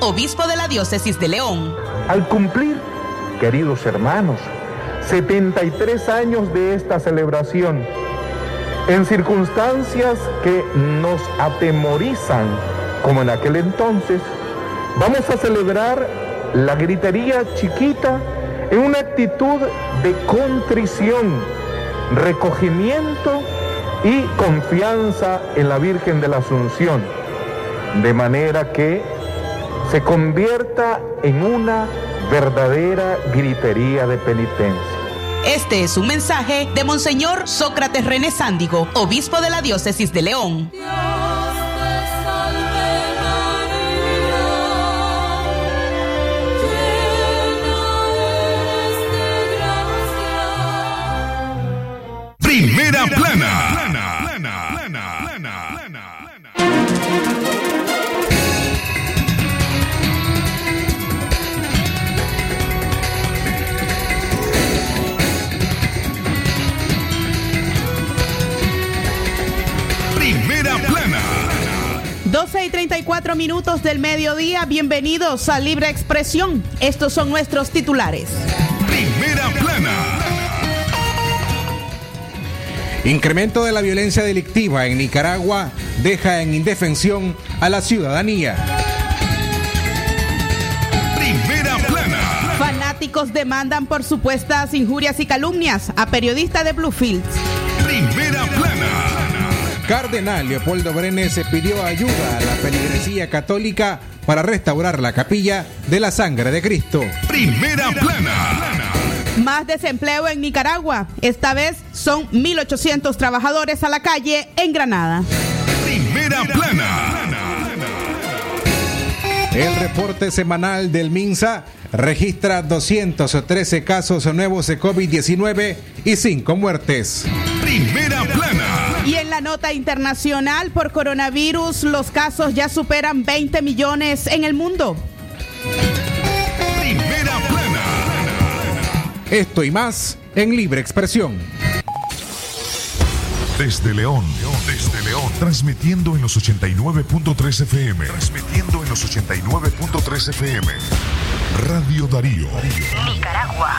Obispo de la diócesis de León. Al cumplir, queridos hermanos, 73 años de esta celebración, en circunstancias que nos atemorizan, como en aquel entonces, vamos a celebrar la gritería chiquita en una actitud de contrición, recogimiento y confianza en la Virgen de la Asunción, de manera que se convierta en una verdadera gritería de penitencia. Este es un mensaje de Monseñor Sócrates René Sándigo, obispo de la diócesis de León. Primera plana. 12 y 34 minutos del mediodía. Bienvenidos a Libre Expresión. Estos son nuestros titulares. Primera plana. Incremento de la violencia delictiva en Nicaragua deja en indefensión a la ciudadanía. Primera plana. Fanáticos demandan por supuestas injurias y calumnias a periodista de Bluefields. Primera plana. Cardenal Leopoldo Brenes pidió ayuda a la feligresía católica para restaurar la capilla de la sangre de Cristo. Primera plana. Más desempleo en Nicaragua. Esta vez son 1.800 trabajadores a la calle en Granada. Primera plana. El reporte semanal del MINSA registra 213 casos nuevos de COVID-19 y 5 muertes. Primera plana. La nota internacional por coronavirus, los casos ya superan 20 millones en el mundo. Primera plana. Esto y más en Libre Expresión. Desde León, desde León, transmitiendo en los 89.3 FM. Transmitiendo en los 89.3 FM. Radio Darío. Nicaragua.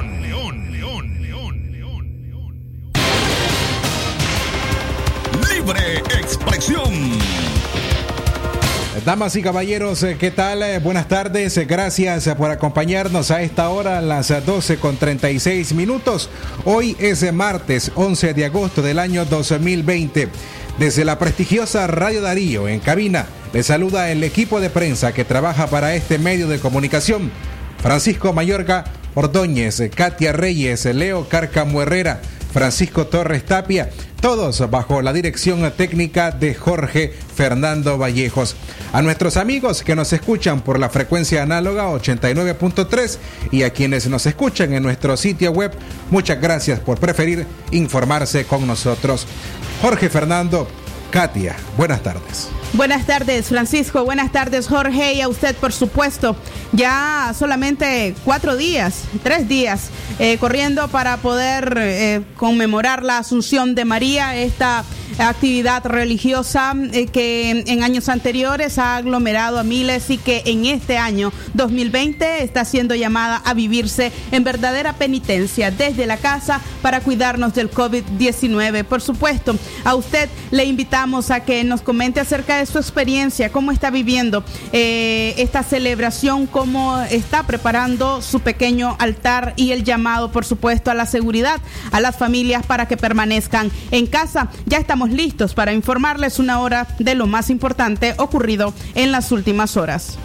Expresión. Damas y caballeros, eh, ¿qué tal? Eh, Buenas tardes, eh, gracias por acompañarnos a esta hora, a las eh, 12 con 36 minutos. Hoy es martes 11 de agosto del año 2020. Desde la prestigiosa Radio Darío en cabina, le saluda el equipo de prensa que trabaja para este medio de comunicación. Francisco Mayorga Ordóñez, Katia Reyes, Leo Cárcamo Herrera, Francisco Torres Tapia, todos bajo la dirección técnica de Jorge Fernando Vallejos. A nuestros amigos que nos escuchan por la frecuencia análoga 89.3 y a quienes nos escuchan en nuestro sitio web, muchas gracias por preferir informarse con nosotros. Jorge Fernando, Katia, buenas tardes. Buenas tardes, Francisco. Buenas tardes, Jorge. Y a usted, por supuesto. Ya solamente cuatro días, tres días, eh, corriendo para poder eh, conmemorar la Asunción de María, esta actividad religiosa eh, que en años anteriores ha aglomerado a miles y que en este año 2020 está siendo llamada a vivirse en verdadera penitencia desde la casa para cuidarnos del COVID-19. Por supuesto, a usted le invitamos a que nos comente acerca de su experiencia, cómo está viviendo eh, esta celebración, cómo está preparando su pequeño altar y el llamado, por supuesto, a la seguridad, a las familias para que permanezcan en casa. Ya estamos listos para informarles una hora de lo más importante ocurrido en las últimas horas.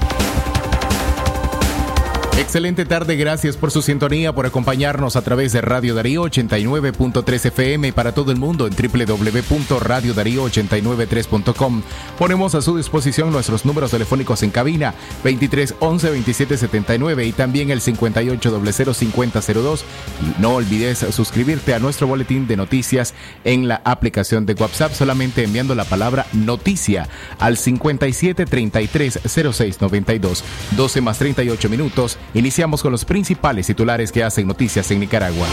Excelente tarde, gracias por su sintonía, por acompañarnos a través de Radio Darío 89.3 FM para todo el mundo en www.radiodarío893.com. Ponemos a su disposición nuestros números telefónicos en cabina 23 11 27 79 y también el 58 00 5002. Y no olvides suscribirte a nuestro boletín de noticias en la aplicación de WhatsApp solamente enviando la palabra noticia al 57 33 06 92 12 más 38 minutos Iniciamos con los principales titulares que hacen noticias en Nicaragua.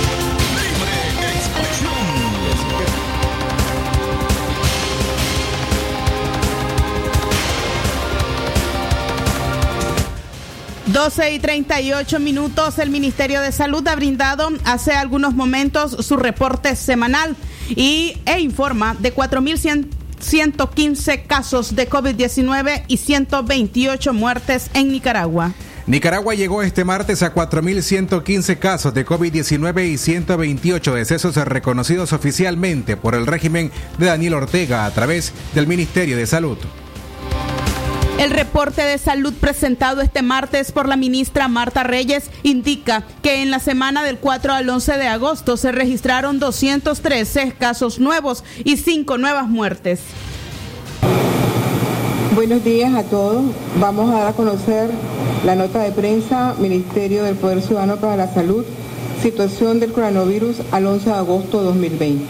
12 y 38 minutos, el Ministerio de Salud ha brindado hace algunos momentos su reporte semanal y, e informa de 4.115 casos de COVID-19 y 128 muertes en Nicaragua. Nicaragua llegó este martes a 4.115 casos de COVID-19 y 128 decesos reconocidos oficialmente por el régimen de Daniel Ortega a través del Ministerio de Salud. El reporte de salud presentado este martes por la ministra Marta Reyes indica que en la semana del 4 al 11 de agosto se registraron 213 casos nuevos y 5 nuevas muertes. Buenos días a todos. Vamos a dar a conocer la nota de prensa Ministerio del Poder Ciudadano para la Salud, situación del coronavirus al 11 de agosto de 2020.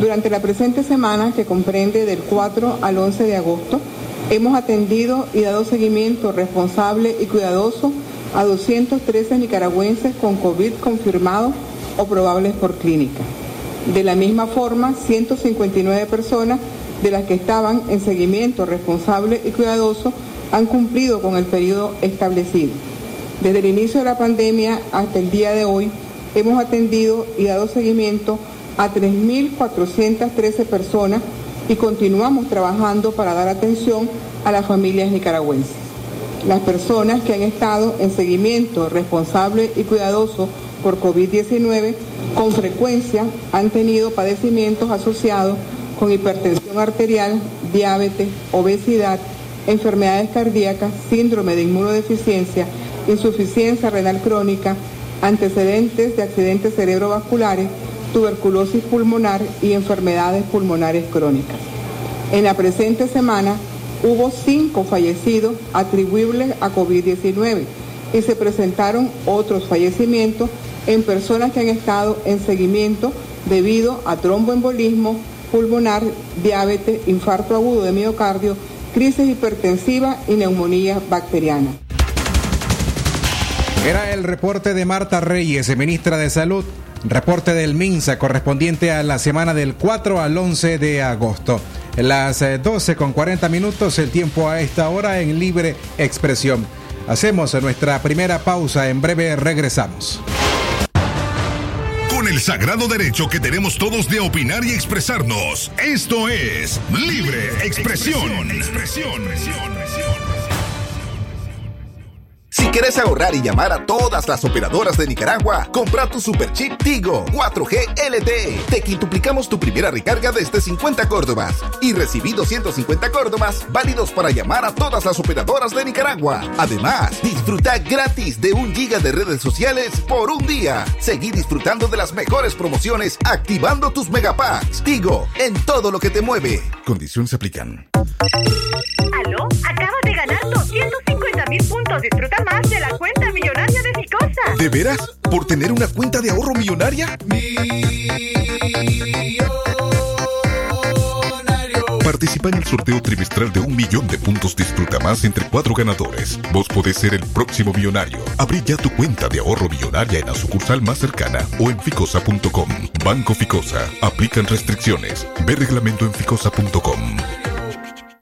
Durante la presente semana, que comprende del 4 al 11 de agosto, hemos atendido y dado seguimiento responsable y cuidadoso a 213 nicaragüenses con COVID confirmados o probables por clínica. De la misma forma, 159 personas de las que estaban en seguimiento responsable y cuidadoso han cumplido con el periodo establecido. Desde el inicio de la pandemia hasta el día de hoy hemos atendido y dado seguimiento a 3.413 personas y continuamos trabajando para dar atención a las familias nicaragüenses. Las personas que han estado en seguimiento responsable y cuidadoso por COVID-19 con frecuencia han tenido padecimientos asociados con hipertensión arterial, diabetes, obesidad, enfermedades cardíacas, síndrome de inmunodeficiencia, insuficiencia renal crónica, antecedentes de accidentes cerebrovasculares, tuberculosis pulmonar y enfermedades pulmonares crónicas. En la presente semana hubo cinco fallecidos atribuibles a COVID-19 y se presentaron otros fallecimientos en personas que han estado en seguimiento debido a tromboembolismo, pulmonar, diabetes, infarto agudo de miocardio, crisis hipertensiva y neumonía bacteriana. Era el reporte de Marta Reyes, ministra de Salud, reporte del MINSA correspondiente a la semana del 4 al 11 de agosto. Las 12 eh, con 40 minutos, el tiempo a esta hora en libre expresión. Hacemos nuestra primera pausa, en breve regresamos el sagrado derecho que tenemos todos de opinar y expresarnos. Esto es Libre Expresión. Si quieres ahorrar y llamar a todas las operadoras de Nicaragua, compra tu super chip Tigo 4G LTE. Te quintuplicamos tu primera recarga desde 50 córdobas y recibí 250 córdobas válidos para llamar a todas las operadoras de Nicaragua. Además, disfruta gratis de un giga de redes sociales por un día. Seguí disfrutando de las mejores promociones activando tus megapacks. Tigo, en todo lo que te mueve. Condiciones aplican. ¿Aló? Acabas de ganar 250 mil puntos. Disfruta de Ficosa. ¿De veras? ¿Por tener una cuenta de ahorro millonaria? Participa en el sorteo trimestral de un millón de puntos Disfruta Más entre cuatro ganadores. Vos podés ser el próximo millonario. Abrí ya tu cuenta de ahorro millonaria en la sucursal más cercana o en ficosa.com. Banco Ficosa. Aplican restricciones. Ve reglamento en ficosa.com.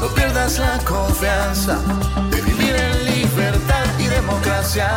no pierdas la confianza de vivir en libertad y democracia.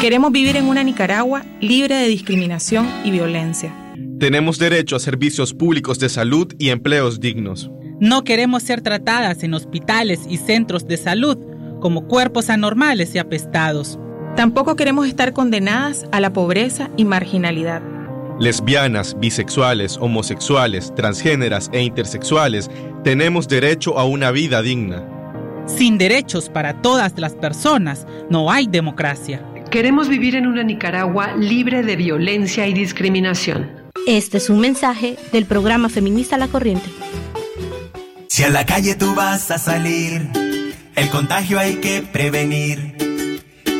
Queremos vivir en una Nicaragua libre de discriminación y violencia. Tenemos derecho a servicios públicos de salud y empleos dignos. No queremos ser tratadas en hospitales y centros de salud como cuerpos anormales y apestados. Tampoco queremos estar condenadas a la pobreza y marginalidad. Lesbianas, bisexuales, homosexuales, transgéneras e intersexuales tenemos derecho a una vida digna. Sin derechos para todas las personas no hay democracia. Queremos vivir en una Nicaragua libre de violencia y discriminación. Este es un mensaje del programa Feminista La Corriente. Si a la calle tú vas a salir, el contagio hay que prevenir.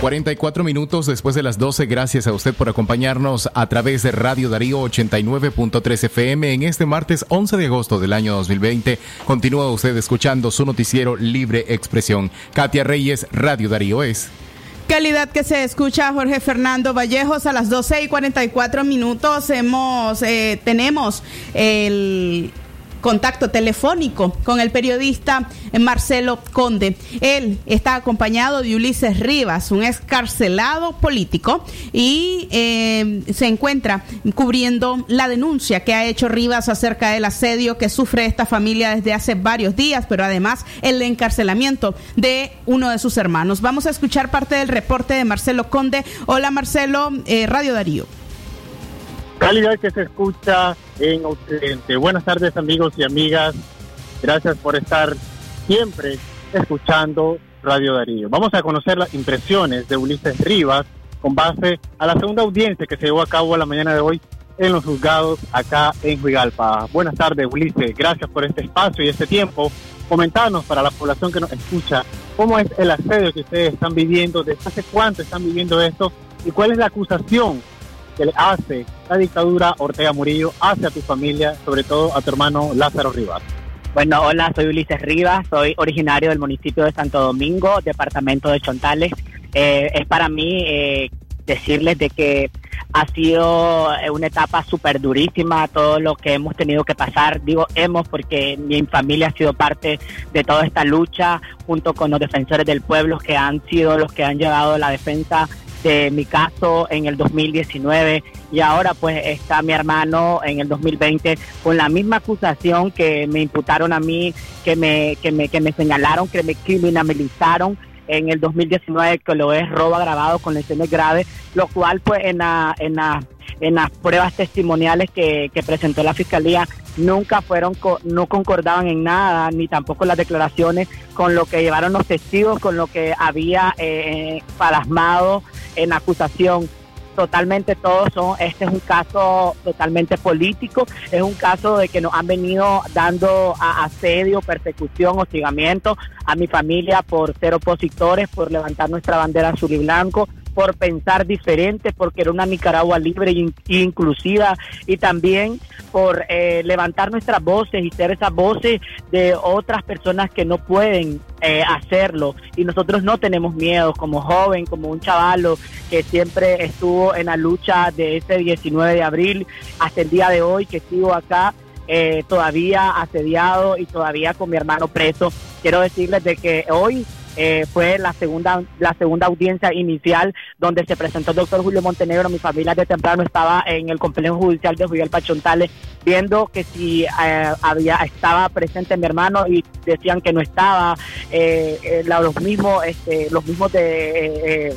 44 minutos después de las 12. Gracias a usted por acompañarnos a través de Radio Darío 89.3 FM en este martes 11 de agosto del año 2020. Continúa usted escuchando su noticiero Libre Expresión. Katia Reyes, Radio Darío es. Calidad que se escucha Jorge Fernando Vallejos a las 12 y 44 minutos. Hemos, eh, tenemos el contacto telefónico con el periodista Marcelo Conde. Él está acompañado de Ulises Rivas, un excarcelado político, y eh, se encuentra cubriendo la denuncia que ha hecho Rivas acerca del asedio que sufre esta familia desde hace varios días, pero además el encarcelamiento de uno de sus hermanos. Vamos a escuchar parte del reporte de Marcelo Conde. Hola Marcelo, eh, Radio Darío. Calidad que se escucha en Occidente. Buenas tardes amigos y amigas. Gracias por estar siempre escuchando Radio Darío. Vamos a conocer las impresiones de Ulises Rivas con base a la segunda audiencia que se llevó a cabo a la mañana de hoy en los juzgados acá en Huigalpa. Buenas tardes Ulises, gracias por este espacio y este tiempo. Comentanos para la población que nos escucha cómo es el asedio que ustedes están viviendo, desde hace cuánto están viviendo esto y cuál es la acusación que le hace la dictadura Ortega Murillo hacia tu familia, sobre todo a tu hermano Lázaro Rivas. Bueno, hola, soy Ulises Rivas, soy originario del municipio de Santo Domingo, departamento de Chontales. Eh, es para mí eh, decirles de que ha sido eh, una etapa súper durísima, todo lo que hemos tenido que pasar, digo hemos porque mi familia ha sido parte de toda esta lucha junto con los defensores del pueblo que han sido los que han llevado la defensa de mi caso en el 2019 y ahora pues está mi hermano en el 2020 con la misma acusación que me imputaron a mí, que me, que me, que me señalaron, que me criminalizaron en el 2019 que lo es robo agravado con lesiones graves, lo cual pues en la, en la en las pruebas testimoniales que, presentó la fiscalía nunca fueron no concordaban en nada ni tampoco las declaraciones con lo que llevaron los testigos con lo que había eh, plasmado en acusación. Totalmente todos son, este es un caso totalmente político, es un caso de que nos han venido dando asedio, persecución, hostigamiento a mi familia por ser opositores, por levantar nuestra bandera azul y blanco, por pensar diferente, porque era una Nicaragua libre e inclusiva y también por eh, levantar nuestras voces y ser esas voces de otras personas que no pueden eh, hacerlo y nosotros no tenemos miedo como joven, como un chavalo que siempre estuvo en la lucha de ese 19 de abril hasta el día de hoy que sigo acá. Eh, todavía asediado y todavía con mi hermano preso. Quiero decirles de que hoy eh, fue la segunda la segunda audiencia inicial donde se presentó el doctor Julio Montenegro. Mi familia de temprano estaba en el complejo judicial de Miguel Pachontales viendo que si eh, había estaba presente mi hermano y decían que no estaba. Eh, los mismos este, los mismos de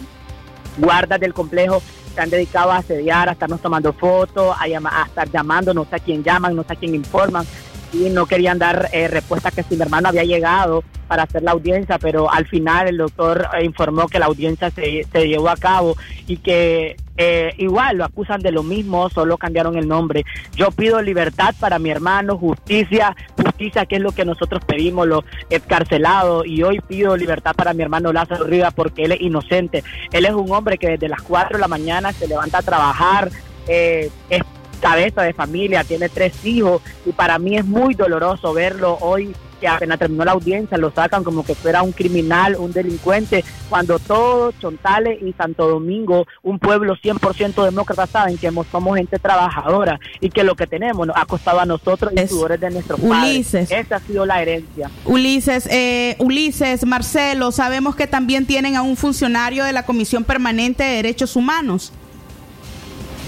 guardas del complejo se han dedicado a asediar, a estarnos tomando fotos, a, a estar llamando, no sé a quién llaman, no sé a quién informan y no querían dar eh, respuesta que hermano había llegado para hacer la audiencia, pero al final el doctor eh, informó que la audiencia se, se llevó a cabo y que eh, igual lo acusan de lo mismo, solo cambiaron el nombre. Yo pido libertad para mi hermano, justicia, justicia que es lo que nosotros pedimos, los escarcelados, y hoy pido libertad para mi hermano Lázaro Rivas porque él es inocente. Él es un hombre que desde las 4 de la mañana se levanta a trabajar, eh, es cabeza de familia, tiene tres hijos y para mí es muy doloroso verlo hoy que apenas terminó la audiencia lo sacan como que fuera un criminal, un delincuente, cuando todos Chontales y Santo Domingo, un pueblo 100% demócrata, saben que somos gente trabajadora y que lo que tenemos nos ha costado a nosotros y sudores de nuestros Ulises. padres. Esa ha sido la herencia. Ulises, eh, Ulises, Marcelo, sabemos que también tienen a un funcionario de la Comisión Permanente de Derechos Humanos.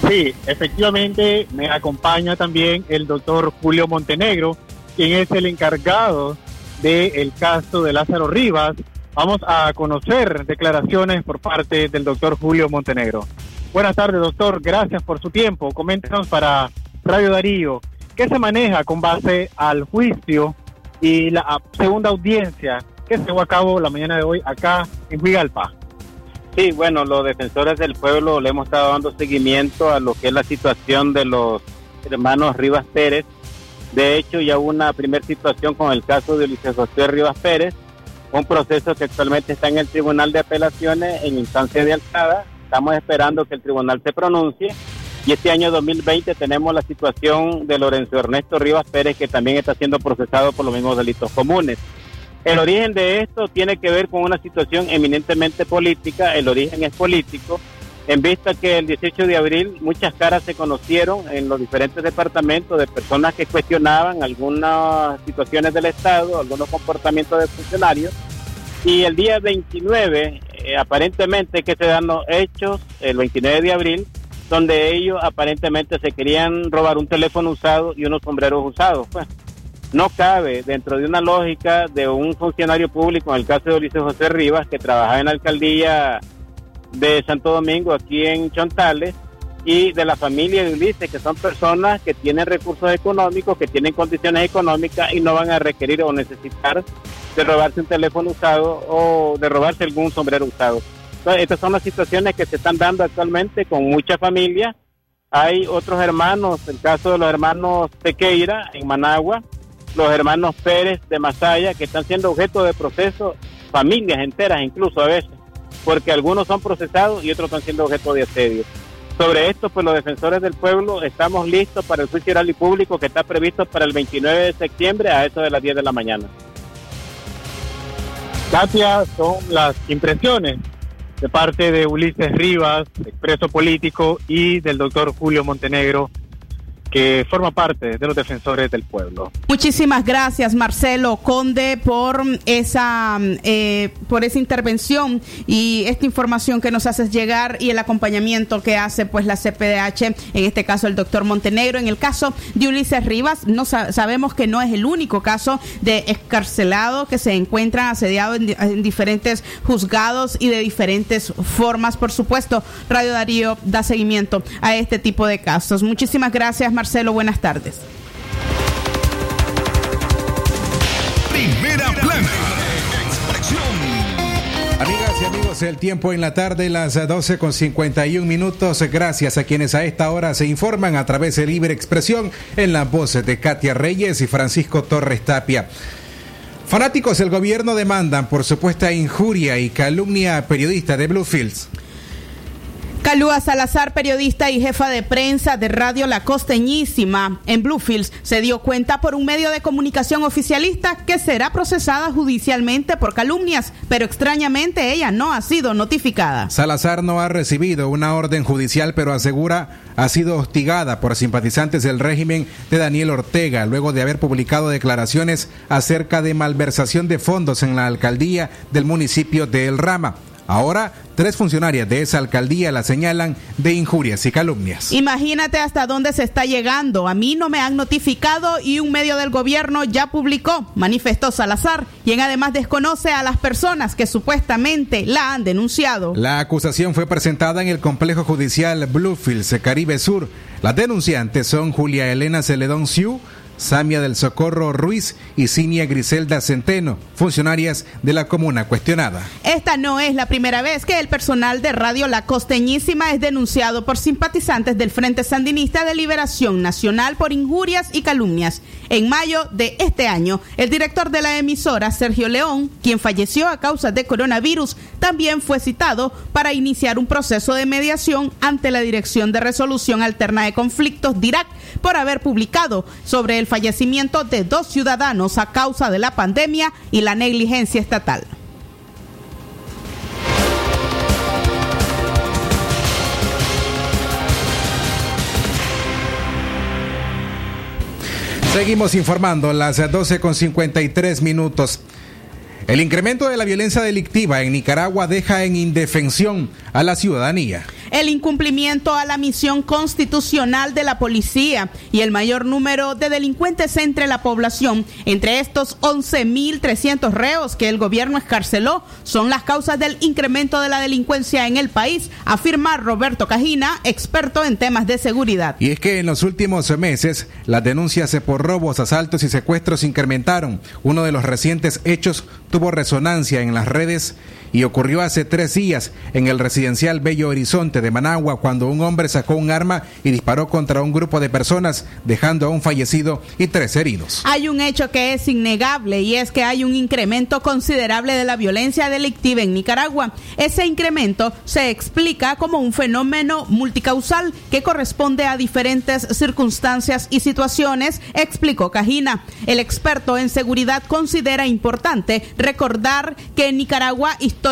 Sí, efectivamente me acompaña también el doctor Julio Montenegro, quien es el encargado del caso de Lázaro Rivas. Vamos a conocer declaraciones por parte del doctor Julio Montenegro. Buenas tardes, doctor. Gracias por su tiempo. Coméntenos para Radio Darío, ¿qué se maneja con base al juicio y la segunda audiencia que se llevó a cabo la mañana de hoy acá en Huigalpa? Sí, bueno, los defensores del pueblo le hemos estado dando seguimiento a lo que es la situación de los hermanos Rivas Pérez. De hecho, ya hubo una primera situación con el caso de Ulises José Rivas Pérez, un proceso que actualmente está en el Tribunal de Apelaciones en instancia de alzada. Estamos esperando que el tribunal se pronuncie. Y este año 2020 tenemos la situación de Lorenzo Ernesto Rivas Pérez, que también está siendo procesado por los mismos delitos comunes. El origen de esto tiene que ver con una situación eminentemente política, el origen es político, en vista que el 18 de abril muchas caras se conocieron en los diferentes departamentos de personas que cuestionaban algunas situaciones del Estado, algunos comportamientos de funcionarios, y el día 29, eh, aparentemente que se dan los hechos, el 29 de abril, donde ellos aparentemente se querían robar un teléfono usado y unos sombreros usados. Pues no cabe dentro de una lógica de un funcionario público, en el caso de Ulises José Rivas, que trabajaba en la alcaldía de Santo Domingo, aquí en Chontales, y de la familia de Ulises, que son personas que tienen recursos económicos, que tienen condiciones económicas y no van a requerir o necesitar de robarse un teléfono usado o de robarse algún sombrero usado. Estas son las situaciones que se están dando actualmente con muchas familias. Hay otros hermanos, el caso de los hermanos Tequeira en Managua, los hermanos Pérez de Masaya, que están siendo objeto de proceso, familias enteras incluso a veces, porque algunos son procesados y otros están siendo objeto de asedio. Sobre esto, pues los defensores del pueblo estamos listos para el juicio oral y público que está previsto para el 29 de septiembre a eso de las 10 de la mañana. Katia, son las impresiones de parte de Ulises Rivas, expreso político, y del doctor Julio Montenegro, que forma parte de los defensores del pueblo. Muchísimas gracias, Marcelo Conde, por esa, eh, por esa intervención y esta información que nos haces llegar y el acompañamiento que hace pues la CPDH, en este caso el doctor Montenegro. En el caso de Ulises Rivas, no sa- sabemos que no es el único caso de escarcelado que se encuentra asediado en, en diferentes juzgados y de diferentes formas. Por supuesto, Radio Darío da seguimiento a este tipo de casos. Muchísimas gracias, Marcelo. Buenas tardes. Primera plana. Amigas y amigos, el tiempo en la tarde, las 12 con 51 minutos. Gracias a quienes a esta hora se informan a través de Libre Expresión en la voz de Katia Reyes y Francisco Torres Tapia. Fanáticos del gobierno demandan por supuesta injuria y calumnia a periodista de Bluefields. Calúa Salazar, periodista y jefa de prensa de Radio La Costeñísima en Bluefields, se dio cuenta por un medio de comunicación oficialista que será procesada judicialmente por calumnias, pero extrañamente ella no ha sido notificada. Salazar no ha recibido una orden judicial, pero asegura ha sido hostigada por simpatizantes del régimen de Daniel Ortega, luego de haber publicado declaraciones acerca de malversación de fondos en la alcaldía del municipio de El Rama. Ahora, tres funcionarias de esa alcaldía la señalan de injurias y calumnias. Imagínate hasta dónde se está llegando. A mí no me han notificado y un medio del gobierno ya publicó, manifestó Salazar, quien además desconoce a las personas que supuestamente la han denunciado. La acusación fue presentada en el complejo judicial Bluefields, Caribe Sur. Las denunciantes son Julia Elena Celedón Siu, Samia del Socorro Ruiz y Cinia Griselda Centeno, funcionarias de la comuna cuestionada. Esta no es la primera vez que el personal de Radio La Costeñísima es denunciado por simpatizantes del Frente Sandinista de Liberación Nacional por injurias y calumnias. En mayo de este año, el director de la emisora, Sergio León, quien falleció a causa de coronavirus, también fue citado para iniciar un proceso de mediación ante la Dirección de Resolución Alterna de Conflictos, DIRAC, por haber publicado sobre el fallecimiento de dos ciudadanos a causa de la pandemia y la negligencia estatal. Seguimos informando las 12 con 53 minutos. El incremento de la violencia delictiva en Nicaragua deja en indefensión a la ciudadanía. El incumplimiento a la misión constitucional de la policía y el mayor número de delincuentes entre la población, entre estos 11.300 reos que el gobierno escarceló, son las causas del incremento de la delincuencia en el país, afirma Roberto Cajina, experto en temas de seguridad. Y es que en los últimos meses las denuncias por robos, asaltos y secuestros incrementaron. Uno de los recientes hechos tuvo resonancia en las redes y ocurrió hace tres días en el residencial Bello Horizonte de Managua cuando un hombre sacó un arma y disparó contra un grupo de personas dejando a un fallecido y tres heridos. Hay un hecho que es innegable y es que hay un incremento considerable de la violencia delictiva en Nicaragua. Ese incremento se explica como un fenómeno multicausal que corresponde a diferentes circunstancias y situaciones, explicó Cajina. El experto en seguridad considera importante recordar que Nicaragua históricamente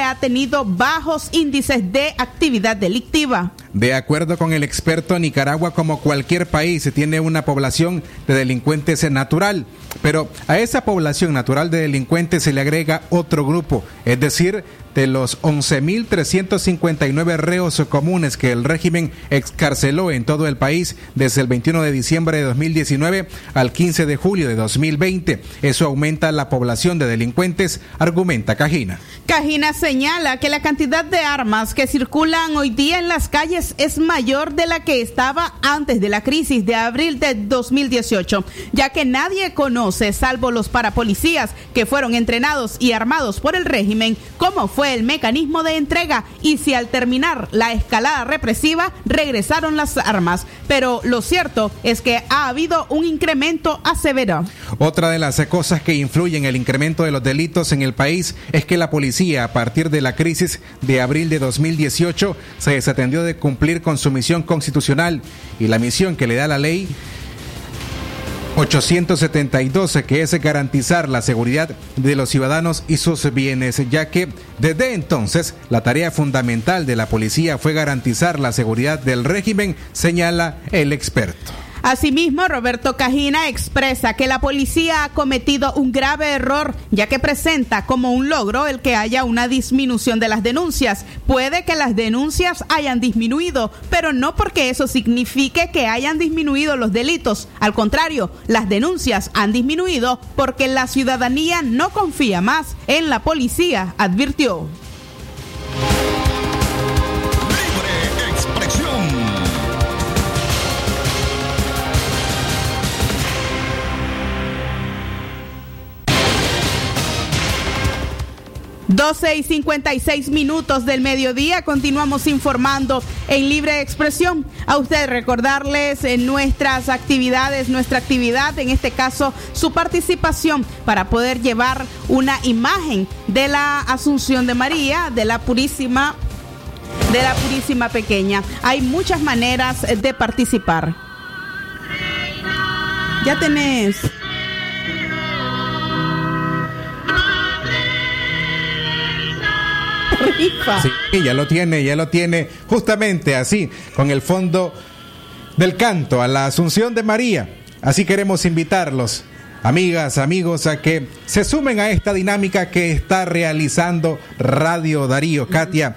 ha tenido bajos índices de actividad delictiva. De acuerdo con el experto, Nicaragua, como cualquier país, tiene una población de delincuentes natural, pero a esa población natural de delincuentes se le agrega otro grupo, es decir, de los 11.359 reos comunes que el régimen excarceló en todo el país desde el 21 de diciembre de 2019 al 15 de julio de 2020. Eso aumenta la población de delincuentes, argumenta Cajina. Cajina señala que la cantidad de armas que circulan hoy día en las calles es mayor de la que estaba antes de la crisis de abril de 2018, ya que nadie conoce, salvo los parapolicías que fueron entrenados y armados por el régimen, cómo fue el mecanismo de entrega y si al terminar la escalada represiva regresaron las armas. Pero lo cierto es que ha habido un incremento severo. Otra de las cosas que influyen en el incremento de los delitos en el país es que la policía, a partir de la crisis de abril de 2018, se desatendió de cumplir con su misión constitucional y la misión que le da la ley 872, que es garantizar la seguridad de los ciudadanos y sus bienes, ya que desde entonces la tarea fundamental de la policía fue garantizar la seguridad del régimen, señala el experto. Asimismo, Roberto Cajina expresa que la policía ha cometido un grave error, ya que presenta como un logro el que haya una disminución de las denuncias. Puede que las denuncias hayan disminuido, pero no porque eso signifique que hayan disminuido los delitos. Al contrario, las denuncias han disminuido porque la ciudadanía no confía más en la policía, advirtió. 12 y 56 minutos del mediodía. Continuamos informando en libre expresión. A usted recordarles en nuestras actividades, nuestra actividad, en este caso su participación para poder llevar una imagen de la Asunción de María, de la Purísima, de la Purísima Pequeña. Hay muchas maneras de participar. Ya tenés. Rifa. Sí, ya lo tiene, ya lo tiene, justamente así, con el fondo del canto a la Asunción de María. Así queremos invitarlos amigas, amigos, a que se sumen a esta dinámica que está realizando Radio Darío. Katia,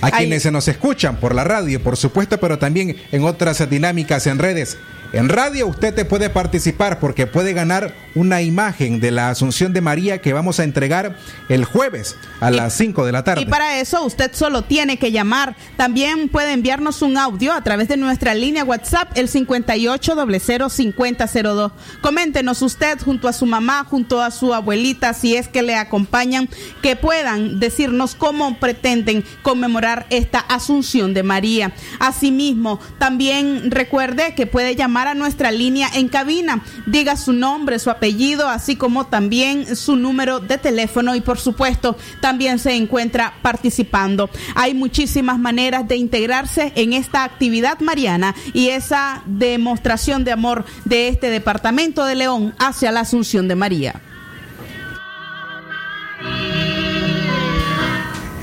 a quienes se nos escuchan por la radio, por supuesto, pero también en otras dinámicas en redes. En radio usted te puede participar porque puede ganar una imagen de la Asunción de María que vamos a entregar el jueves a las 5 de la tarde. Y para eso usted solo tiene que llamar. También puede enviarnos un audio a través de nuestra línea WhatsApp, el 58005002. Coméntenos usted junto a su mamá, junto a su abuelita, si es que le acompañan, que puedan decirnos cómo pretenden conmemorar esta Asunción de María. Asimismo, también recuerde que puede llamar a nuestra línea en cabina. Diga su nombre, su apellido, así como también su número de teléfono y por supuesto también se encuentra participando. Hay muchísimas maneras de integrarse en esta actividad mariana y esa demostración de amor de este departamento de León hacia la Asunción de María.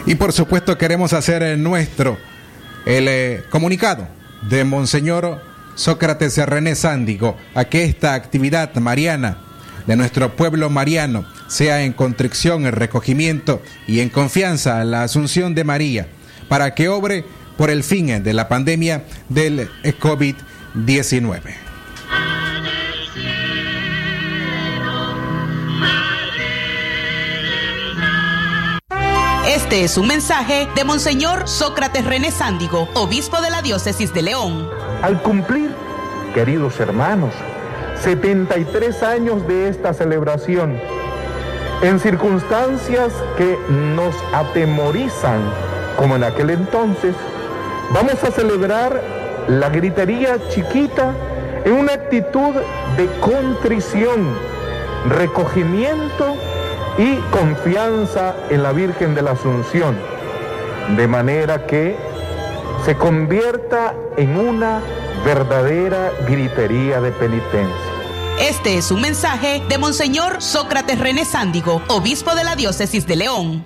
Y por supuesto queremos hacer eh, nuestro el eh, comunicado de Monseñor Sócrates René Sándigo a que esta actividad mariana de nuestro pueblo mariano sea en contrición, en recogimiento y en confianza a la Asunción de María, para que obre por el fin de la pandemia del COVID-19. Este es un mensaje de Monseñor Sócrates René Sándigo, obispo de la diócesis de León. Al cumplir, queridos hermanos, 73 años de esta celebración, en circunstancias que nos atemorizan, como en aquel entonces, vamos a celebrar la gritería chiquita en una actitud de contrición, recogimiento y confianza en la Virgen de la Asunción, de manera que se convierta en una verdadera gritería de penitencia. Este es un mensaje de Monseñor Sócrates René Sándigo, obispo de la diócesis de León.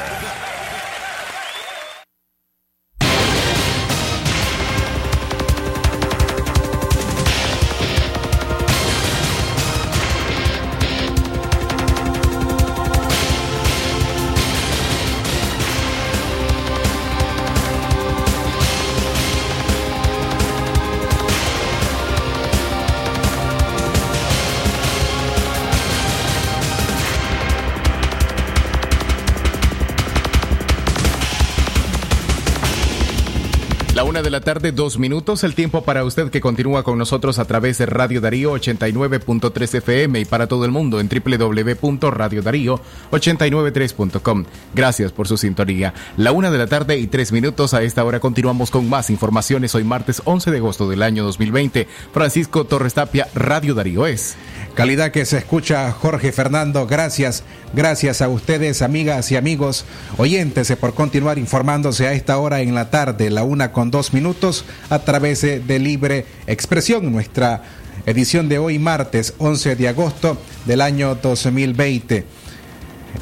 De la tarde, dos minutos. El tiempo para usted que continúa con nosotros a través de Radio Darío 89.3 FM y para todo el mundo en www.radiodarío893.com. Gracias por su sintonía. La una de la tarde y tres minutos. A esta hora continuamos con más informaciones. Hoy martes 11 de agosto del año 2020. Francisco Torres Tapia, Radio Darío es. Calidad que se escucha Jorge Fernando, gracias, gracias a ustedes amigas y amigos oyentes por continuar informándose a esta hora en la tarde, la una con dos minutos, a través de, de Libre Expresión, nuestra edición de hoy martes 11 de agosto del año 2020.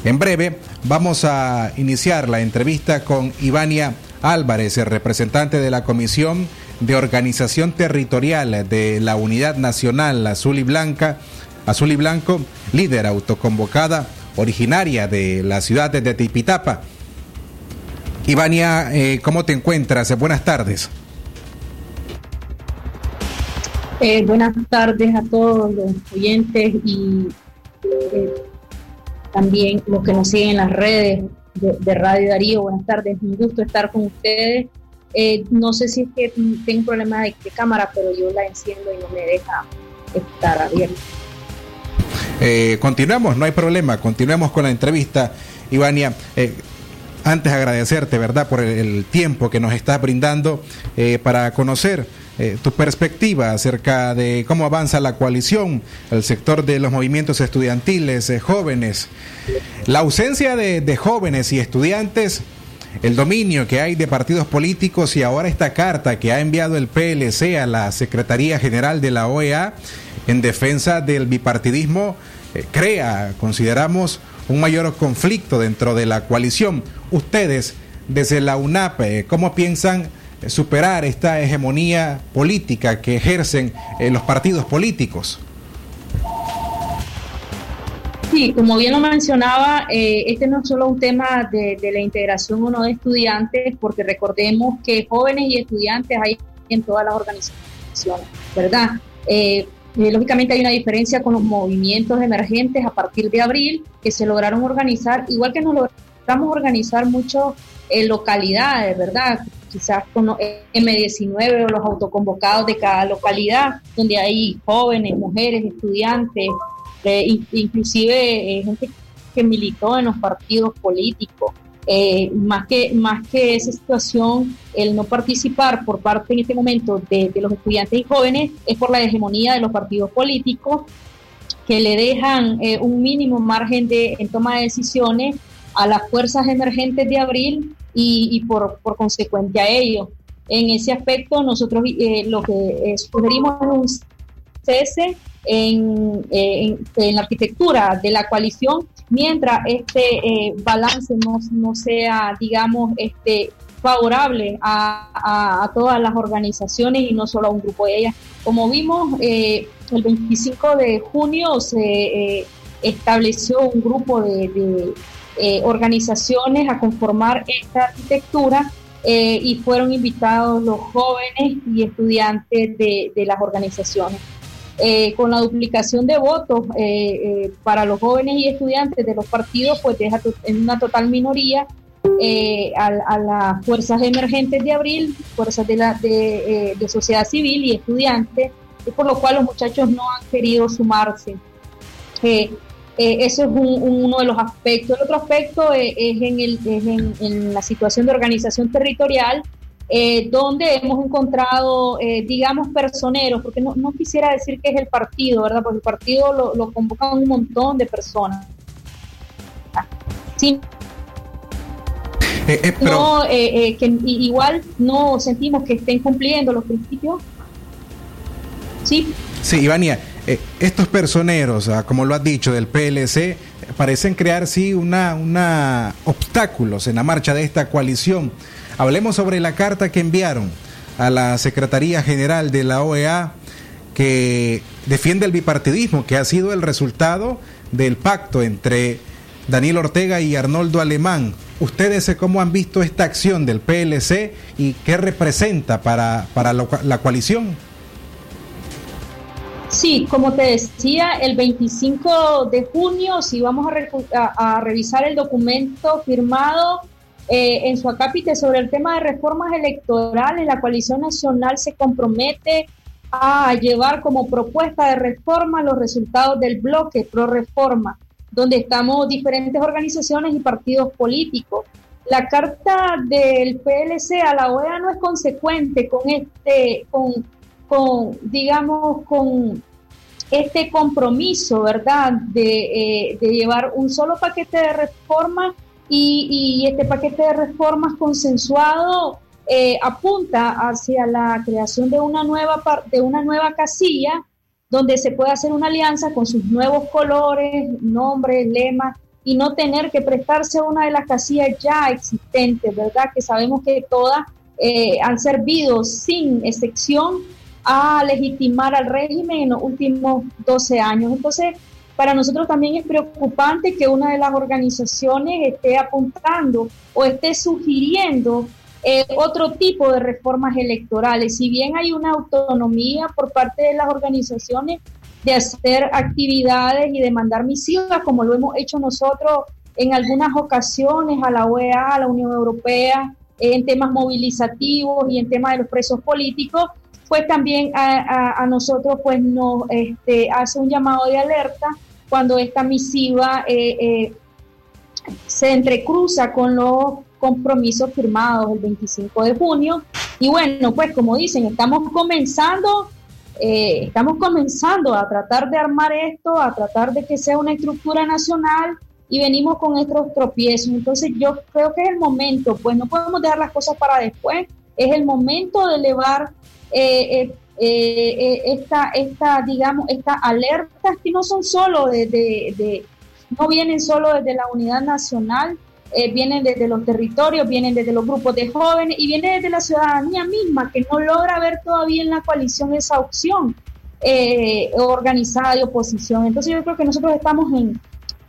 En breve vamos a iniciar la entrevista con Ivania Álvarez, el representante de la Comisión de Organización Territorial de la Unidad Nacional Azul y Blanca, Azul y Blanco, líder autoconvocada, originaria de la ciudad de Tipitapa. Ivania, eh, ¿cómo te encuentras? Buenas tardes. Eh, buenas tardes a todos los oyentes y eh, también los que nos siguen en las redes de, Radio Darío. Buenas tardes, un gusto estar con ustedes. Eh, no sé si es que tengo un problema de, de, cámara, pero yo la enciendo y no me deja estar abierta. Eh, continuamos, no hay problema, continuemos con la entrevista, Ivania. Eh, antes agradecerte, ¿verdad?, por el, tiempo que nos estás brindando eh, para conocer eh, tu perspectiva acerca de cómo avanza la coalición, el sector de los movimientos estudiantiles, jóvenes. La ausencia de jóvenes y estudiantes el dominio que hay de partidos políticos y ahora esta carta que ha enviado el PLC a la Secretaría General de la OEA en defensa del bipartidismo eh, crea, consideramos, un mayor conflicto dentro de la coalición. Ustedes, desde la UNAP, eh, ¿cómo piensan superar esta hegemonía política que ejercen eh, los partidos políticos? Sí, como bien lo mencionaba, eh, este no es solo un tema de, la integración o no de estudiantes, porque recordemos que jóvenes y estudiantes hay en todas las organizaciones, ¿verdad? Eh, eh, lógicamente hay una diferencia con los movimientos emergentes a partir de abril que se lograron organizar, igual que nos logramos organizar mucho en localidades, ¿verdad? Quizás con los M19 o los autoconvocados de cada localidad, donde hay jóvenes, mujeres, estudiantes, eh, inclusive eh, gente que militó en los partidos políticos. Eh, más, que, más que esa situación, el no participar por parte en este momento de, los estudiantes y jóvenes es por la hegemonía de los partidos políticos que le dejan eh, un mínimo margen de, en toma de decisiones a las fuerzas emergentes de abril y, y por, por consecuente a ello. En ese aspecto, nosotros eh, lo que sugerimos es un cese en, en, en, la arquitectura de la coalición mientras este eh, balance no, no, sea, digamos, este favorable a, a, todas las organizaciones y no solo a un grupo de ellas. Como vimos, eh, el 25 de junio se eh, estableció un grupo de, eh, organizaciones a conformar esta arquitectura y fueron invitados los jóvenes y estudiantes de, de las organizaciones eh, con la duplicación de votos eh, eh, para los jóvenes y estudiantes de los partidos, pues deja en una total minoría eh, a, las fuerzas emergentes de abril, fuerzas de, la, de, sociedad civil y estudiantes, por lo cual los muchachos no han querido sumarse. eso es un, uno de los aspectos. El otro aspecto es, en, el, es en, en la situación de organización territorial, eh, donde hemos encontrado, eh, digamos, personeros, porque no, no, quisiera decir que es el partido, ¿verdad? Porque el partido lo, lo convocan un montón de personas. Sí. Eh, pero... No, que igual no sentimos que estén cumpliendo los principios. Sí. Sí, Ivania, estos personeros, ah, como lo has dicho, del PLC, parecen crear, sí, una, una obstáculos en la marcha de esta coalición. Hablemos sobre la carta que enviaron a la Secretaría General de la OEA que defiende el bipartidismo, que ha sido el resultado del pacto entre Daniel Ortega y Arnoldo Alemán. ¿Ustedes cómo han visto esta acción del PLC y qué representa para, para la, coalición? Sí, como te decía, el 25 de junio, si vamos a, a revisar el documento firmado eh, en su acápite sobre el tema de reformas electorales. La coalición nacional se compromete a llevar como propuesta de reforma los resultados del bloque pro reforma, donde estamos diferentes organizaciones y partidos políticos. La carta del PLC a la OEA no es consecuente con este, con, con digamos, con este compromiso, ¿verdad?, de, eh, de llevar un solo paquete de reformas y, y este paquete de reformas consensuado eh, apunta hacia la creación de una nueva de una nueva casilla donde se pueda hacer una alianza con sus nuevos colores, nombres, lemas y no tener que prestarse a una de las casillas ya existentes, ¿verdad? Que sabemos que todas eh, han servido sin excepción a legitimar al régimen en los últimos 12 años. Entonces, para nosotros también es preocupante que una de las organizaciones esté apuntando o esté sugiriendo eh, otro tipo de reformas electorales. Si bien hay una autonomía por parte de las organizaciones de hacer actividades y de mandar misivas, como lo hemos hecho nosotros en algunas ocasiones a la OEA, a la Unión Europea, en temas movilizativos y en temas de los presos políticos, pues también a nosotros pues nos este, hace un llamado de alerta cuando esta misiva eh, eh, se entrecruza con los compromisos firmados el 25 de junio. Y bueno, pues como dicen, estamos comenzando, eh, estamos comenzando a tratar de armar esto, a tratar de que sea una estructura nacional y venimos con estos tropiezos. Entonces yo creo que es el momento, pues no podemos dejar las cosas para después, es el momento de elevar eh, eh, esta, esta, digamos, estas alertas que no son solo de, de- de- no vienen solo desde la unidad nacional, eh, vienen desde los territorios, vienen desde los grupos de jóvenes y vienen desde la ciudadanía misma que no logra ver todavía en la coalición esa opción eh, organizada de oposición. Entonces yo creo que nosotros estamos en,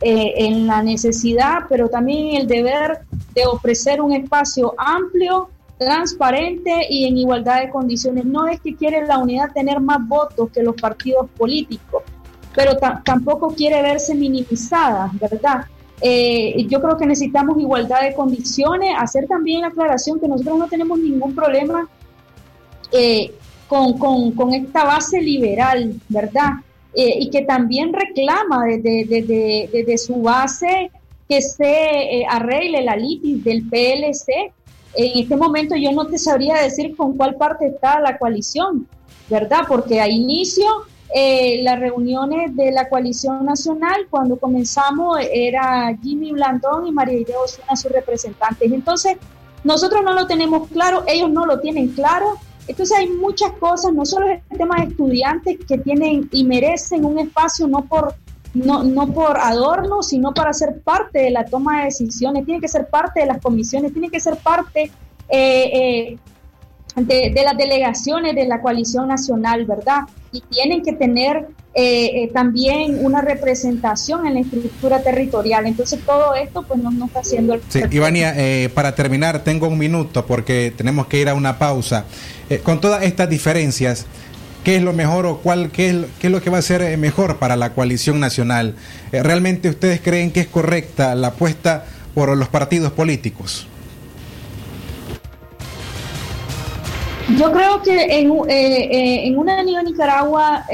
eh, en la necesidad, pero también en el deber de ofrecer un espacio amplio, transparente y en igualdad de condiciones. No es que quiere la unidad tener más votos que los partidos políticos, pero ta- tampoco quiere verse minimizada, ¿verdad? Eh, yo creo que necesitamos igualdad de condiciones, hacer también la aclaración que nosotros no tenemos ningún problema eh, con, con- con esta base liberal, ¿verdad? Eh, y que también reclama desde, desde- su base que se arregle la litis del PLC. En este momento yo no te sabría decir con cuál parte está la coalición, ¿verdad? Porque a inicio eh, las reuniones de la coalición nacional, cuando comenzamos, era Jimmy Blandón y María Irene Osuna sus representantes. Entonces, nosotros no lo tenemos claro, ellos no lo tienen claro. Entonces hay muchas cosas, no solo el tema de estudiantes que tienen y merecen un espacio no por no, no por adorno, sino para ser parte de la toma de decisiones, tienen que ser parte de las comisiones, tienen que ser parte eh, eh, de, de las delegaciones de la coalición nacional, ¿verdad? Y tienen que tener eh, eh, también una representación en la estructura territorial. Entonces todo esto pues no, no está haciendo el Sí, Ivania, eh, para terminar, tengo un minuto porque tenemos que ir a una pausa. Con todas estas diferencias, ¿qué es lo mejor o cuál, qué es, qué es lo que va a ser eh, mejor para la coalición nacional? Eh, ¿Realmente ustedes creen que es correcta la apuesta por los partidos políticos? Yo creo que en, eh, eh, en una Unión Nicaragua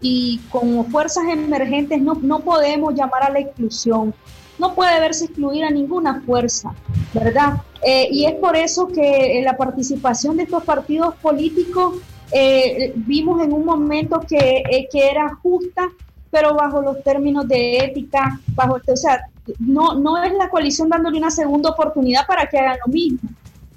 y con fuerzas emergentes no, no podemos llamar a la exclusión. No puede verse excluida ninguna fuerza, ¿verdad? Y es por eso que la participación de estos partidos políticos eh, vimos en un momento que, eh, que era justa, pero bajo los términos de ética, bajo, o sea, no, no es la coalición dándole una segunda oportunidad para que hagan lo mismo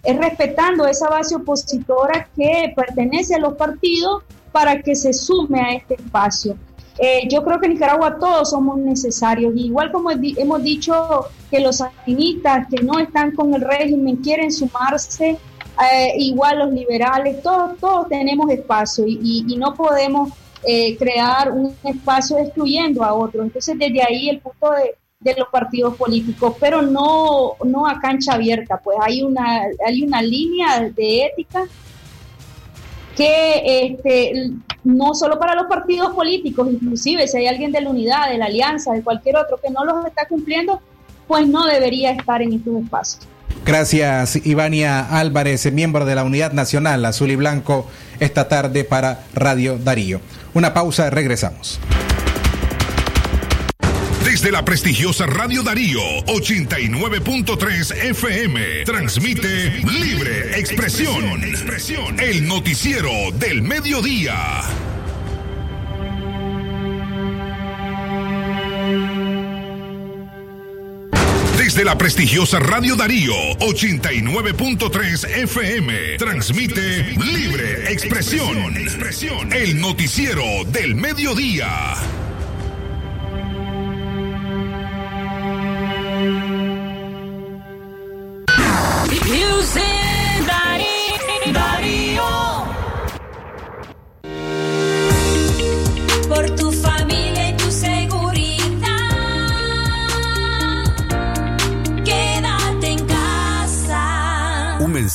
es respetando esa base opositora que pertenece a los partidos para que se sume a este espacio. Eh, yo creo que en Nicaragua todos somos necesarios, igual como hemos dicho que los sandinistas que no están con el régimen quieren sumarse, eh, igual los liberales, todos, todos tenemos espacio y, no podemos eh, crear un espacio excluyendo a otros. Entonces desde ahí el punto de, de los partidos políticos, pero no, no a cancha abierta, pues hay una, hay una línea de ética que este, no solo para los partidos políticos, inclusive si hay alguien de la unidad, de la alianza, de cualquier otro que no los está cumpliendo, pues no debería estar en estos espacios. Gracias, Ivania Álvarez, miembro de la Unidad Nacional Azul y Blanco, esta tarde para Radio Darío. Una pausa, regresamos. Desde la prestigiosa Radio Darío 89.3 FM transmite Libre Expresión, el noticiero del mediodía. Desde la prestigiosa Radio Darío 89.3 FM transmite Libre Expresión, el noticiero del mediodía.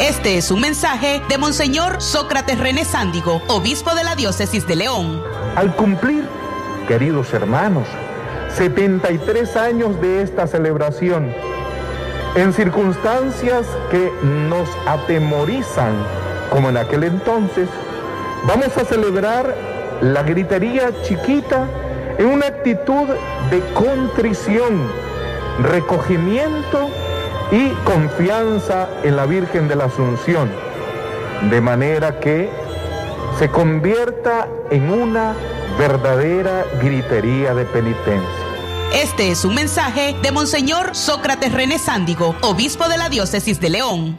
Este es un mensaje de Monseñor Sócrates René Sándigo, obispo de la diócesis de León. Al cumplir, queridos hermanos, 73 años de esta celebración, en circunstancias que nos atemorizan, como en aquel entonces, vamos a celebrar la gritería chiquita en una actitud de contrición, recogimiento y confianza en la Virgen de la Asunción, de manera que se convierta en una verdadera gritería de penitencia. Este es un mensaje de Monseñor Sócrates René Sándigo, obispo de la diócesis de León.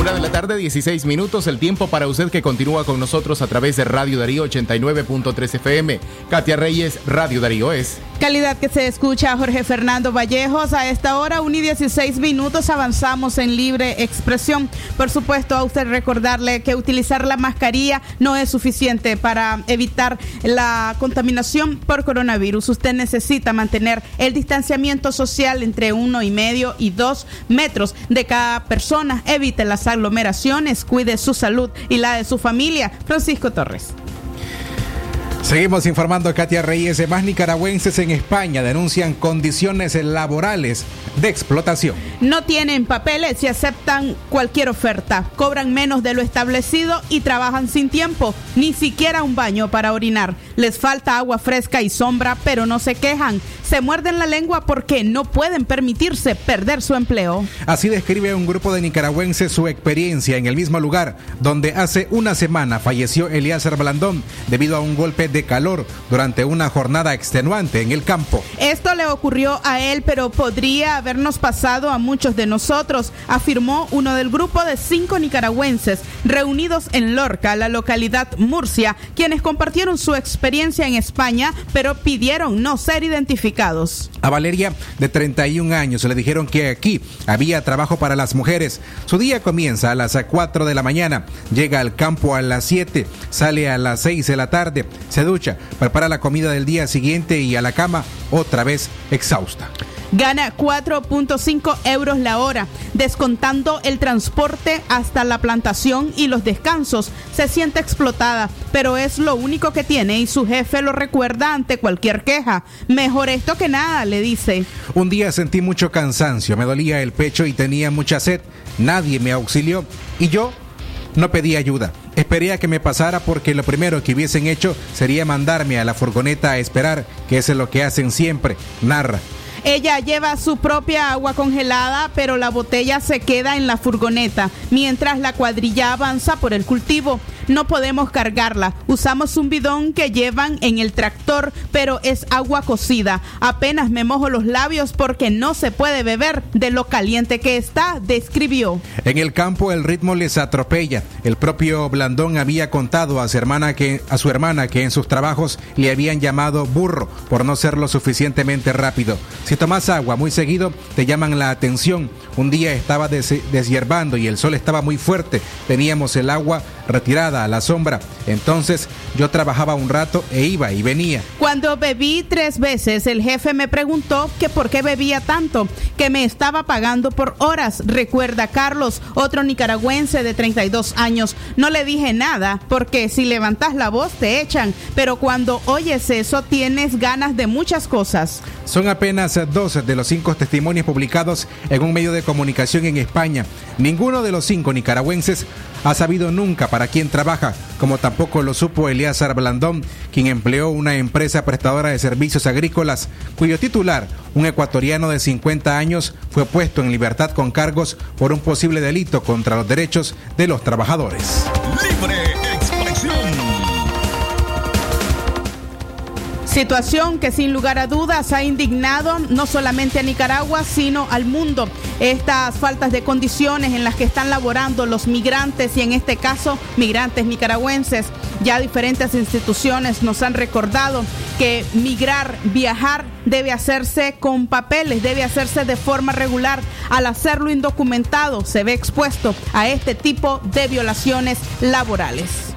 Una de la tarde, 16 minutos, el tiempo para usted que continúa con nosotros a través de Radio Darío 89.3 FM. Katia Reyes, Radio Darío es. Calidad que se escucha Jorge Fernando Vallejos. A esta hora, 1 y 16 minutos, avanzamos en libre expresión. Por supuesto, a usted recordarle que utilizar la mascarilla no es suficiente para evitar la contaminación por coronavirus. Usted necesita mantener el distanciamiento social entre uno y medio y dos metros de cada persona. Evite las aglomeraciones, cuide su salud y la de su familia. Francisco Torres. Seguimos informando, Katia Reyes. Más nicaragüenses en España denuncian condiciones laborales de explotación. No tienen papeles y aceptan cualquier oferta. Cobran menos de lo establecido y trabajan sin tiempo. Ni siquiera un baño para orinar. Les falta agua fresca y sombra, pero no se quejan. Se muerden la lengua porque no pueden permitirse perder su empleo. Así describe un grupo de nicaragüenses su experiencia en el mismo lugar donde hace una semana falleció Elías Blandón debido a un golpe de calor durante una jornada extenuante en el campo. Esto le ocurrió a él, pero podría habernos pasado a muchos de nosotros, afirmó uno del grupo de cinco nicaragüenses reunidos en Lorca, la localidad Murcia, quienes compartieron su experiencia en España, pero pidieron no ser identificados. A Valeria, de 31 años, le dijeron que aquí había trabajo para las mujeres. Su día comienza a las 4 de la mañana, llega al campo a las 7, sale a las 6 de la tarde, se ducha, prepara la comida del día siguiente y a la cama otra vez exhausta. Gana 4.5 euros la hora, descontando el transporte hasta la plantación y los descansos. Se siente explotada, pero es lo único que tiene y su jefe lo recuerda ante cualquier queja. Mejor esto que nada, le dice. Un día sentí mucho cansancio, me dolía el pecho y tenía mucha sed. Nadie me auxilió y yo no pedí ayuda. Esperé a que me pasara porque lo primero que hubiesen hecho sería mandarme a la furgoneta a esperar, que es lo que hacen siempre, narra. Ella lleva su propia agua congelada, pero la botella se queda en la furgoneta mientras la cuadrilla avanza por el cultivo. No podemos cargarla. Usamos un bidón que llevan en el tractor, pero es agua cocida. Apenas me mojo los labios porque no se puede beber de lo caliente que está, describió. En el campo el ritmo les atropella. El propio Blandón había contado a su hermana que a su hermana que en sus trabajos le habían llamado burro por no ser lo suficientemente rápido. Si tomas agua muy seguido te llaman la atención. Un día estaba des deshiervando y el sol estaba muy fuerte. Teníamos el agua retirada a la sombra. Entonces yo trabajaba un rato e iba y venía. Cuando bebí tres veces, el jefe me preguntó que por qué bebía tanto, que me estaba pagando por horas. Recuerda Carlos, otro nicaragüense de 32 años. No le dije nada, porque si levantas la voz te echan, pero cuando oyes eso tienes ganas de muchas cosas. Son apenas dos de los cinco testimonios publicados en un medio de comunicación en España. Ninguno de los cinco nicaragüenses ha sabido nunca para quién trabaja, como tampoco lo supo Eliazar Blandón, quien empleó una empresa prestadora de servicios agrícolas, cuyo titular, un ecuatoriano de 50 años, fue puesto en libertad con cargos por un posible delito contra los derechos de los trabajadores. Situación que sin lugar a dudas ha indignado no solamente a Nicaragua, sino al mundo. Estas faltas de condiciones en las que están laborando los migrantes y en este caso migrantes nicaragüenses. Ya diferentes instituciones nos han recordado que migrar, viajar debe hacerse con papeles, debe hacerse de forma regular. Al hacerlo indocumentado se ve expuesto a este tipo de violaciones laborales.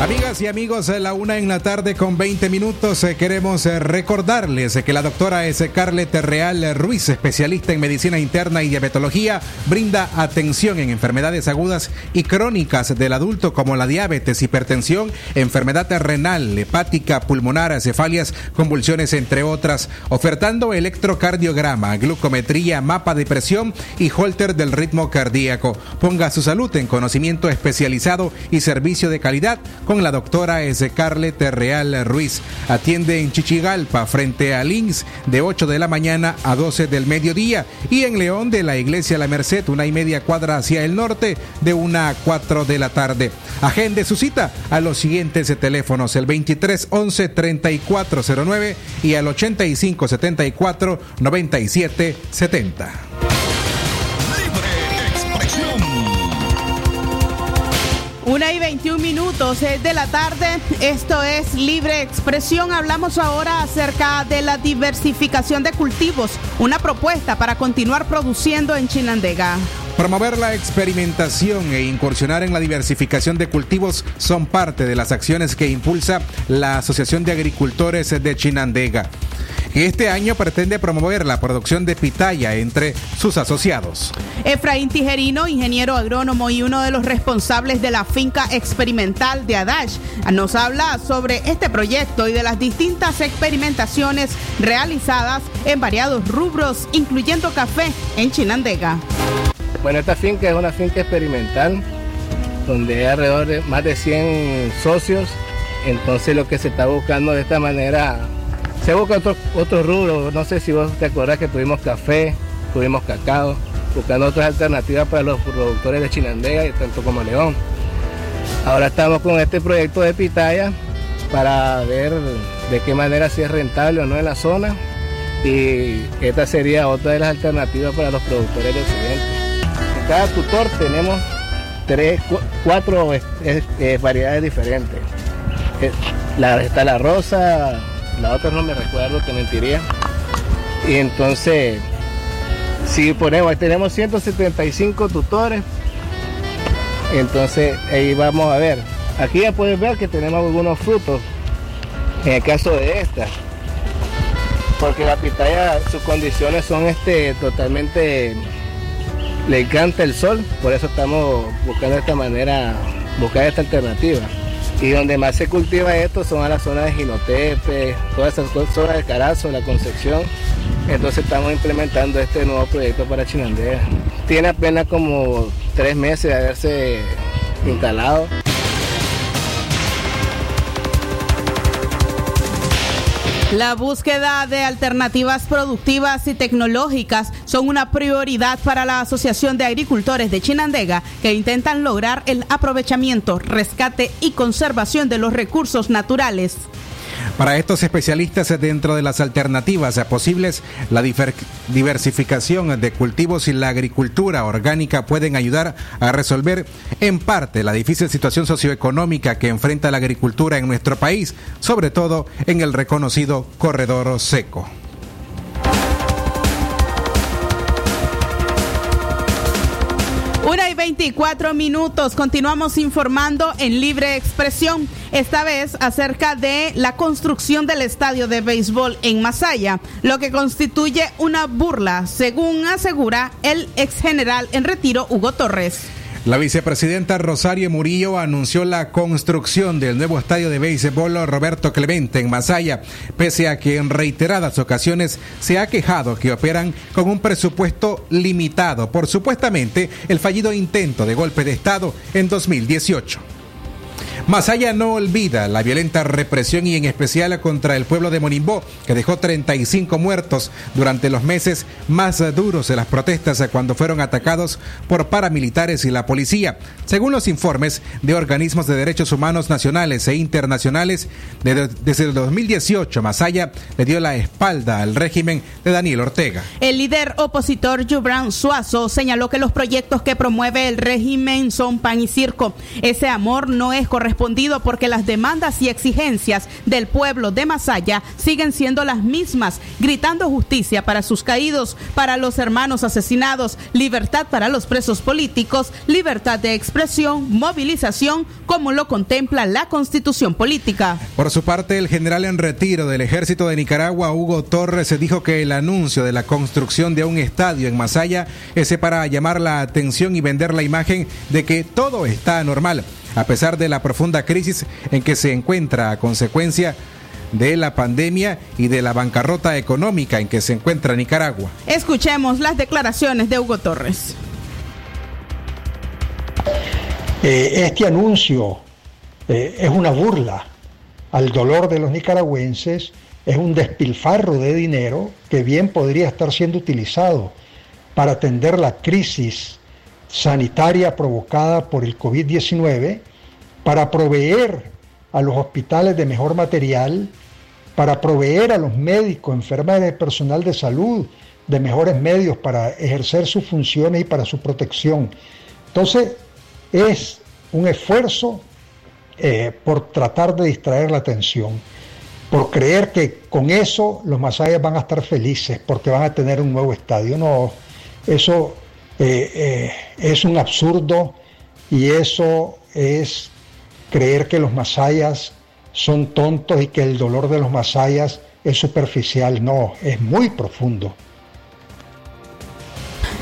Amigas y amigos, la una en la tarde con 20 minutos eh, queremos eh, recordarles que la doctora S. Carlet Real Ruiz, especialista en medicina interna y diabetología, brinda atención en enfermedades agudas y crónicas del adulto como la diabetes, hipertensión, enfermedad renal, hepática, pulmonar, cefalias, convulsiones, entre otras, ofertando electrocardiograma, glucometría, mapa de presión y holter del ritmo cardíaco. Ponga su salud en conocimiento especializado y servicio de calidad con la doctora Scarlett Real Ruiz. Atiende en Chichigalpa frente a Links de 8 de la mañana a 12 del mediodía y en León de la Iglesia La Merced, una y media cuadra hacia el norte de una a 4 de la tarde. Agende su cita a los siguientes teléfonos, el 23 11 3409 y al 85 74 97 70. Y 21 minutos eh, de la tarde, esto es Libre Expresión. Hablamos ahora acerca de la diversificación de cultivos, una propuesta para continuar produciendo en Chinandega. Promover la experimentación e incursionar en la diversificación de cultivos son parte de las acciones que impulsa la Asociación de Agricultores de Chinandega. Este año pretende promover la producción de pitaya entre sus asociados. Efraín Tijerino, ingeniero agrónomo y uno de los responsables de la finca experimental de Adash, nos habla sobre este proyecto y de las distintas experimentaciones realizadas en variados rubros, incluyendo café en Chinandega. Bueno, esta finca es una finca experimental donde hay alrededor de más de 100 socios. Entonces lo que se está buscando de esta manera, se busca otro, otro rubro. No sé si vos te acordás que tuvimos café, tuvimos cacao, buscando otras alternativas para los productores de Chinandega y tanto como León. Ahora estamos con este proyecto de pitaya para ver de qué manera si es rentable o no en la zona. Y esta sería otra de las alternativas para los productores de Occidente cada tutor tenemos tres, cu- cuatro eh, variedades diferentes. Eh, La, está la rosa, la otra no me recuerdo, te mentiría. Y entonces, si ponemos, tenemos 175 tutores, entonces ahí vamos a ver. Aquí ya puedes ver que tenemos algunos frutos, en el caso de esta. Porque la pitaya, sus condiciones son este, totalmente le encanta el sol, por eso estamos buscando esta manera, buscar esta alternativa. Y donde más se cultiva esto son a las zonas de Ginotepe, todas esas zonas de Carazo, la Concepción. Entonces estamos implementando este nuevo proyecto para Chinandega. Tiene apenas como tres meses de haberse instalado. La búsqueda de alternativas productivas y tecnológicas son una prioridad para la Asociación de Agricultores de Chinandega que intentan lograr el aprovechamiento, rescate y conservación de los recursos naturales. Para estos especialistas dentro de las alternativas posibles, la diversificación de cultivos y la agricultura orgánica pueden ayudar a resolver en parte la difícil situación socioeconómica que enfrenta la agricultura en nuestro país, sobre todo en el reconocido corredor seco. 24 minutos. Continuamos informando en libre expresión, esta vez acerca de la construcción del estadio de béisbol en Masaya, lo que constituye una burla, según asegura el ex general en retiro Hugo Torres. La vicepresidenta Rosario Murillo anunció la construcción del nuevo estadio de béisbol Roberto Clemente en Masaya, pese a que en reiteradas ocasiones se ha quejado que operan con un presupuesto limitado por supuestamente el fallido intento de golpe de Estado en 2018. Masaya no olvida la violenta represión y en especial contra el pueblo de Monimbó, que dejó 35 muertos durante los meses más duros de las protestas cuando fueron atacados por paramilitares y la policía. Según los informes de organismos de derechos humanos nacionales e internacionales, de- desde el 2018 Masaya le dio la espalda al régimen de Daniel Ortega. El líder opositor Gibran Suazo señaló que los proyectos que promueve el régimen son pan y circo. Ese amor no es correspondido porque las demandas y exigencias del pueblo de Masaya siguen siendo las mismas, gritando justicia para sus caídos, para los hermanos asesinados, libertad para los presos políticos, libertad de expresión, movilización, como lo contempla la constitución política. Por su parte, el general en retiro del ejército de Nicaragua, Hugo Torres, dijo que el anuncio de la construcción de un estadio en Masaya es para llamar la atención y vender la imagen de que todo está normal, a pesar de la profunda crisis en que se encuentra a consecuencia de la pandemia y de la bancarrota económica en que se encuentra Nicaragua. Escuchemos las declaraciones de Hugo Torres. Eh, este anuncio eh, es una burla al dolor de los nicaragüenses, es un despilfarro de dinero que bien podría estar siendo utilizado para atender la crisis sanitaria provocada por el COVID-19, para proveer a los hospitales de mejor material, para proveer a los médicos, enfermeras y personal de salud de mejores medios para ejercer sus funciones y para su protección. Entonces, es un esfuerzo eh, por tratar de distraer la atención, por creer que con eso los masayas van a estar felices porque van a tener un nuevo estadio. No, eso eh, eh, es un absurdo y eso es creer que los masayas son tontos y que el dolor de los masayas es superficial. No, es muy profundo.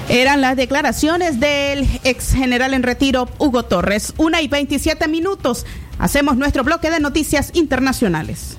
Eran las declaraciones del ex general en retiro Hugo Torres. Una y 27 minutos. Hacemos nuestro bloque de noticias internacionales.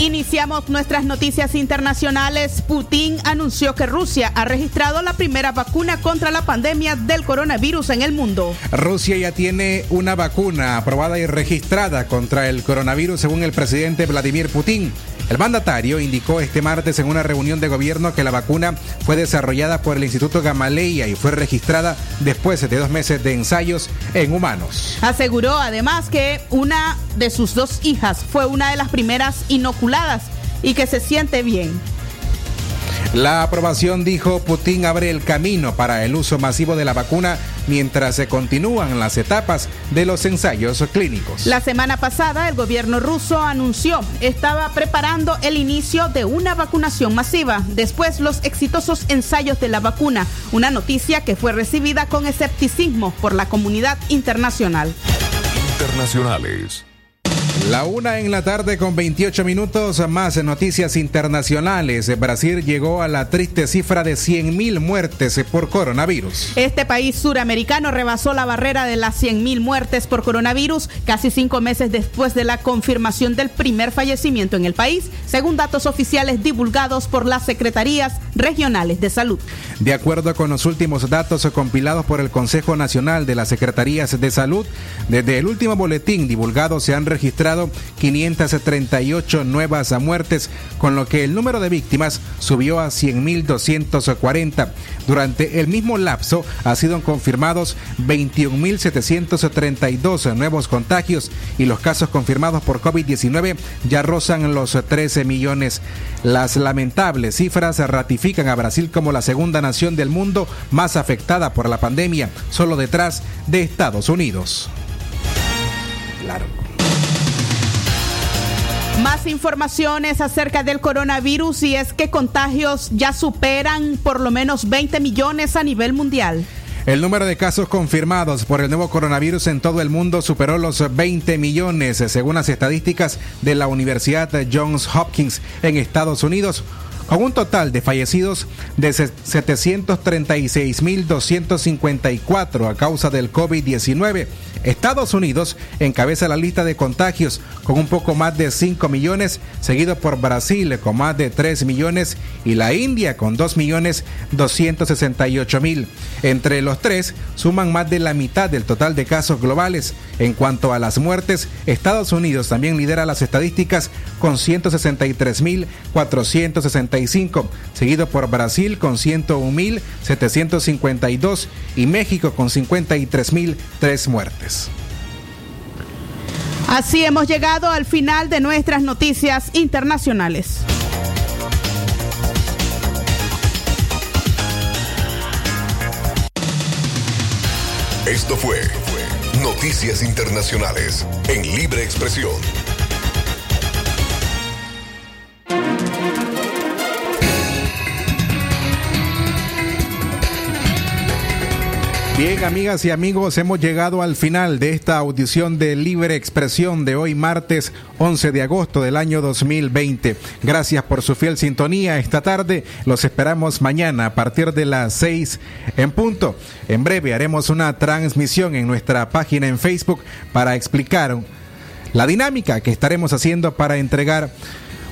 Iniciamos nuestras noticias internacionales. Putin anunció que Rusia ha registrado la primera vacuna contra la pandemia del coronavirus en el mundo. Rusia ya tiene una vacuna aprobada y registrada contra el coronavirus según el presidente Vladimir Putin. El mandatario indicó este martes en una reunión de gobierno que la vacuna fue desarrollada por el Instituto Gamaleya y fue registrada después de dos meses de ensayos en humanos. Aseguró además que una de sus dos hijas fue una de las primeras inoculadas y que se siente bien. La aprobación, dijo Putin, abre el camino para el uso masivo de la vacuna mientras se continúan las etapas de los ensayos clínicos. La semana pasada el gobierno ruso anunció estaba preparando el inicio de una vacunación masiva, después los exitosos ensayos de la vacuna, una noticia que fue recibida con escepticismo por la comunidad internacional. Internacionales. La una en la tarde con 28 minutos más noticias internacionales. Brasil llegó a la triste cifra de 100.000 muertes por coronavirus. Este país suramericano rebasó la barrera de las 100.000 muertes por coronavirus casi cinco meses después de la confirmación del primer fallecimiento en el país, según datos oficiales divulgados por las secretarías regionales de salud. De acuerdo con los últimos datos compilados por el Consejo Nacional de las Secretarías de Salud, desde el último boletín divulgado se han registrado 538 nuevas muertes, con lo que el número de víctimas subió a 100.240. Durante el mismo lapso ha sido confirmados 21.732 nuevos contagios y los casos confirmados por COVID-19 ya rozan los 13 millones. Las lamentables cifras ratifican a Brasil como la segunda nación del mundo más afectada por la pandemia, solo detrás de Estados Unidos. Claro. Más informaciones acerca del coronavirus y es que contagios ya superan por lo menos 20 millones a nivel mundial. El número de casos confirmados por el nuevo coronavirus en todo el mundo superó los 20 millones, según las estadísticas de la Universidad Johns Hopkins en Estados Unidos con un total de fallecidos de 736.254 a causa del COVID-19. Estados Unidos encabeza la lista de contagios con un poco más de 5 millones, seguido por Brasil con más de 3 millones y la India con 2 millones 268 mil. Entre los tres suman más de la mitad del total de casos globales. En cuanto a las muertes, Estados Unidos también lidera las estadísticas con 163.463 seguido por Brasil con 101.752 y México con 53.003 muertes. Así hemos llegado al final de nuestras noticias internacionales. Esto fue Noticias Internacionales en Libre Expresión. Bien, amigas y amigos, hemos llegado al final de esta audición de Libre Expresión de hoy martes 11 de agosto del año 2020. Gracias por su fiel sintonía esta tarde. Los esperamos mañana a partir de las 6 en punto. En breve haremos una transmisión en nuestra página en Facebook para explicar la dinámica que estaremos haciendo para entregar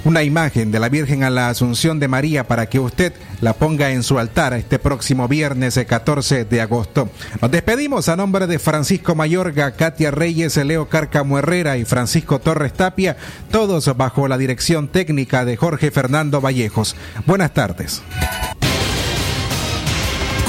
una imagen de la Virgen a la Asunción de María para que usted la ponga en su altar este próximo viernes 14 de agosto. Nos despedimos a nombre de Francisco Mayorga, Katia Reyes, Leo Cárcamo Herrera y Francisco Torres Tapia, todos bajo la dirección técnica de Jorge Fernando Vallejos. Buenas tardes